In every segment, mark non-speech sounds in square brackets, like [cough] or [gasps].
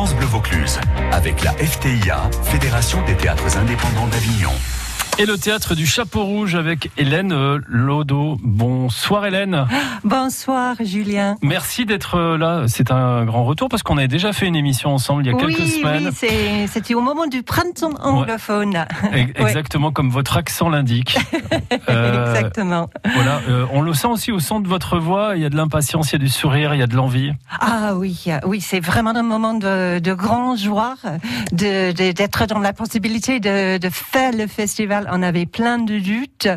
France Bleu Vaucluse avec la FTIA, Fédération des théâtres indépendants d'Avignon. Et le théâtre du Chapeau Rouge avec Hélène euh, Lodo. Bonsoir Hélène. [gasps] Bonsoir Julien. Merci d'être euh, là. C'est un grand retour parce qu'on avait déjà fait une émission ensemble il y a quelques semaines. Oui, c'était au moment du printemps anglophone. Exactement comme votre accent l'indique. [laughs] Euh, Exactement. Voilà, on le sent aussi au son de votre voix. Il y a de l'impatience, il y a du sourire, il y a de l'envie. Ah oui, oui, c'est vraiment un moment de, de grande joie d'être dans la possibilité de, de faire le festival on avait plein de doutes.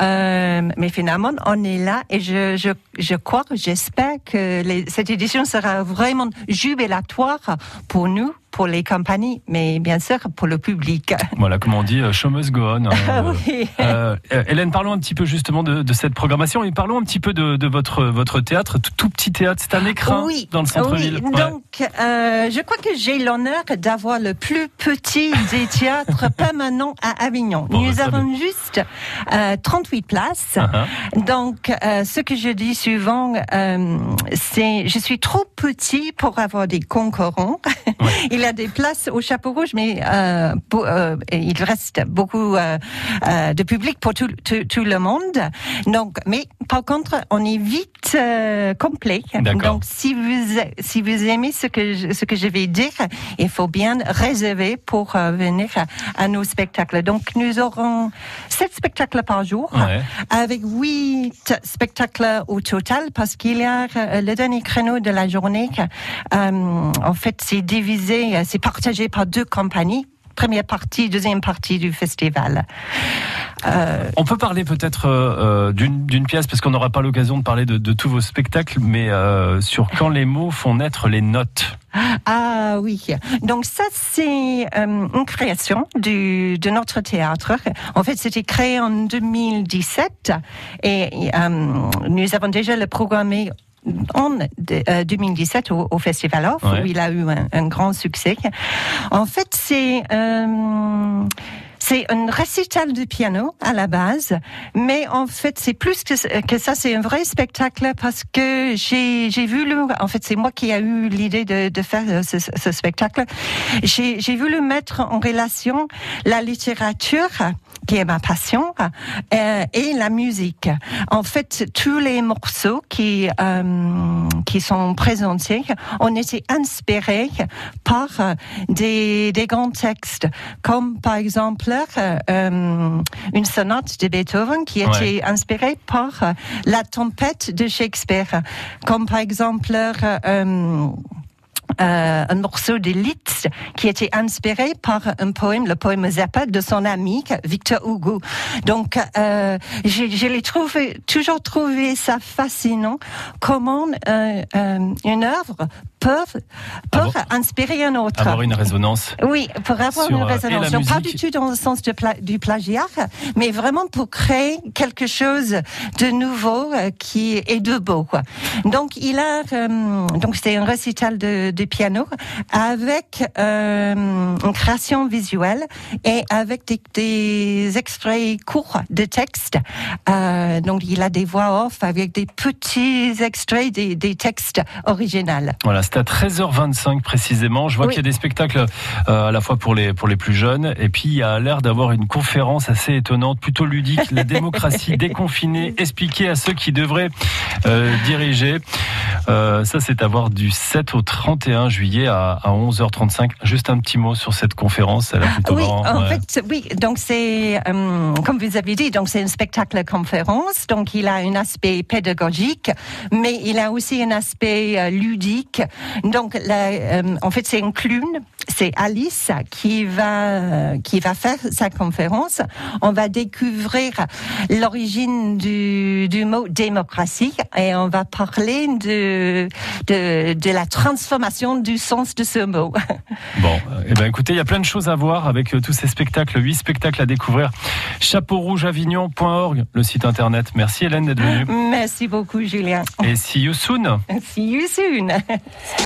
Euh, mais finalement, on est là et je, je, je crois, j'espère que cette édition sera vraiment jubilatoire pour nous pour les compagnies, mais bien sûr pour le public. [laughs] Voilà, comme on dit, euh, show must go on. Hein. [laughs] oui. Euh, euh, Hélène, parlons un petit peu justement de, de, cette programmation et parlons un petit peu de, de votre, votre théâtre, tout, petit théâtre, c'est un écrin oui, dans le centre-ville. Oui. Donc, euh, je crois que j'ai l'honneur d'avoir le plus petit des théâtres [laughs] permanents à Avignon. Bon, Nous avons juste euh, 38 places. Uh -huh. Donc, euh, ce que je dis souvent, c'est je suis trop petit pour avoir des concurrents. Ouais. Il a des places au Chapeau Rouge, mais euh, pour, euh, il reste beaucoup euh, de public pour tout, tout, tout, le monde. Donc, mais par contre, on est vite complet. Donc, si vous si vous aimez ce que je, ce que je vais dire, il faut bien réserver pour venir à, à, nos spectacles. Donc, nous aurons sept spectacles par jour, ouais. avec huit spectacles au total, parce qu'il y a le dernier créneau de la journée. en fait, c'est divisé c'est partagé par deux compagnies. Première partie, deuxième partie du festival. Euh... On peut parler peut-être euh, d'une pièce, parce qu'on n'aura pas l'occasion de parler de, de, tous vos spectacles, mais euh, sur quand les mots font naître les notes. Ah oui, donc ça c'est euh, une création du, de notre théâtre. En fait, c'était créé en 2017 et nous avons déjà le programmé en de, euh, 2017 au, au Festival Off, ouais. où il a eu un, un, grand succès. En fait, c'est... Euh, c'est un récital de piano à la base, mais en fait c'est plus que, que ça, c'est un vrai spectacle parce que j'ai voulu, en fait c'est moi qui ai eu l'idée de, de, faire ce, ce spectacle, j'ai voulu mettre en relation la littérature qui est ma passion, euh, et la musique. En fait, tous les morceaux qui euh, qui sont présentés ont été inspirés par des, des grands textes, comme par exemple euh, une sonate de Beethoven qui était ouais. inspirée par la tempête de Shakespeare, comme par exemple euh, euh, un morceau de Liszt qui était inspiré par un poème, le poème Zappa de son ami Victor Hugo. Donc, euh, je l'ai trouvé, toujours trouvé ça fascinant comment euh, une œuvre peuvent, peuvent avoir, inspirer un autre. Avoir une résonance. Oui, pour avoir une résonance. Donc, pas du tout dans le sens de pla du plagiat, mais vraiment pour créer quelque chose de nouveau euh, qui est de beau. Quoi. Donc, il a, euh, donc c'était un récital de, de piano avec euh, une création visuelle et avec des, des extraits courts de textes. Euh, donc, il a des voix off avec des petits extraits des, des textes originaux. Voilà, c'est à 13h25 précisément. Je vois oui. qu'il y a des spectacles euh, à la fois pour les, pour les plus jeunes et puis il y a l'air d'avoir une conférence assez étonnante, plutôt ludique, la [laughs] démocratie déconfinée, expliquée à ceux qui devraient diriger. Ça, c'est à voir du 7 au 31 juillet à, à 11h35. Juste un petit mot sur cette conférence. Elle a plutôt oui, marrant, en ouais. fait, oui. Donc c'est, euh, comme vous avez dit, donc c'est un spectacle conférence. Donc il a un aspect pédagogique, mais il a aussi un aspect euh, ludique. Donc la, euh, en fait, c'est une clown. C'est Alice qui va qui va faire sa conférence. On va découvrir l'origine du, du mot démocratie et on va parler de, de, de la transformation du sens de ce mot. [laughs] Bon, eh ben écoutez, il y a plein de choses à voir avec euh, tous ces spectacles, huit spectacles à découvrir. Chapeaurougeavignon.org, le site internet. Merci Hélène d'être venue. Merci beaucoup Julien. Et see you soon. [laughs] See you soon. [laughs]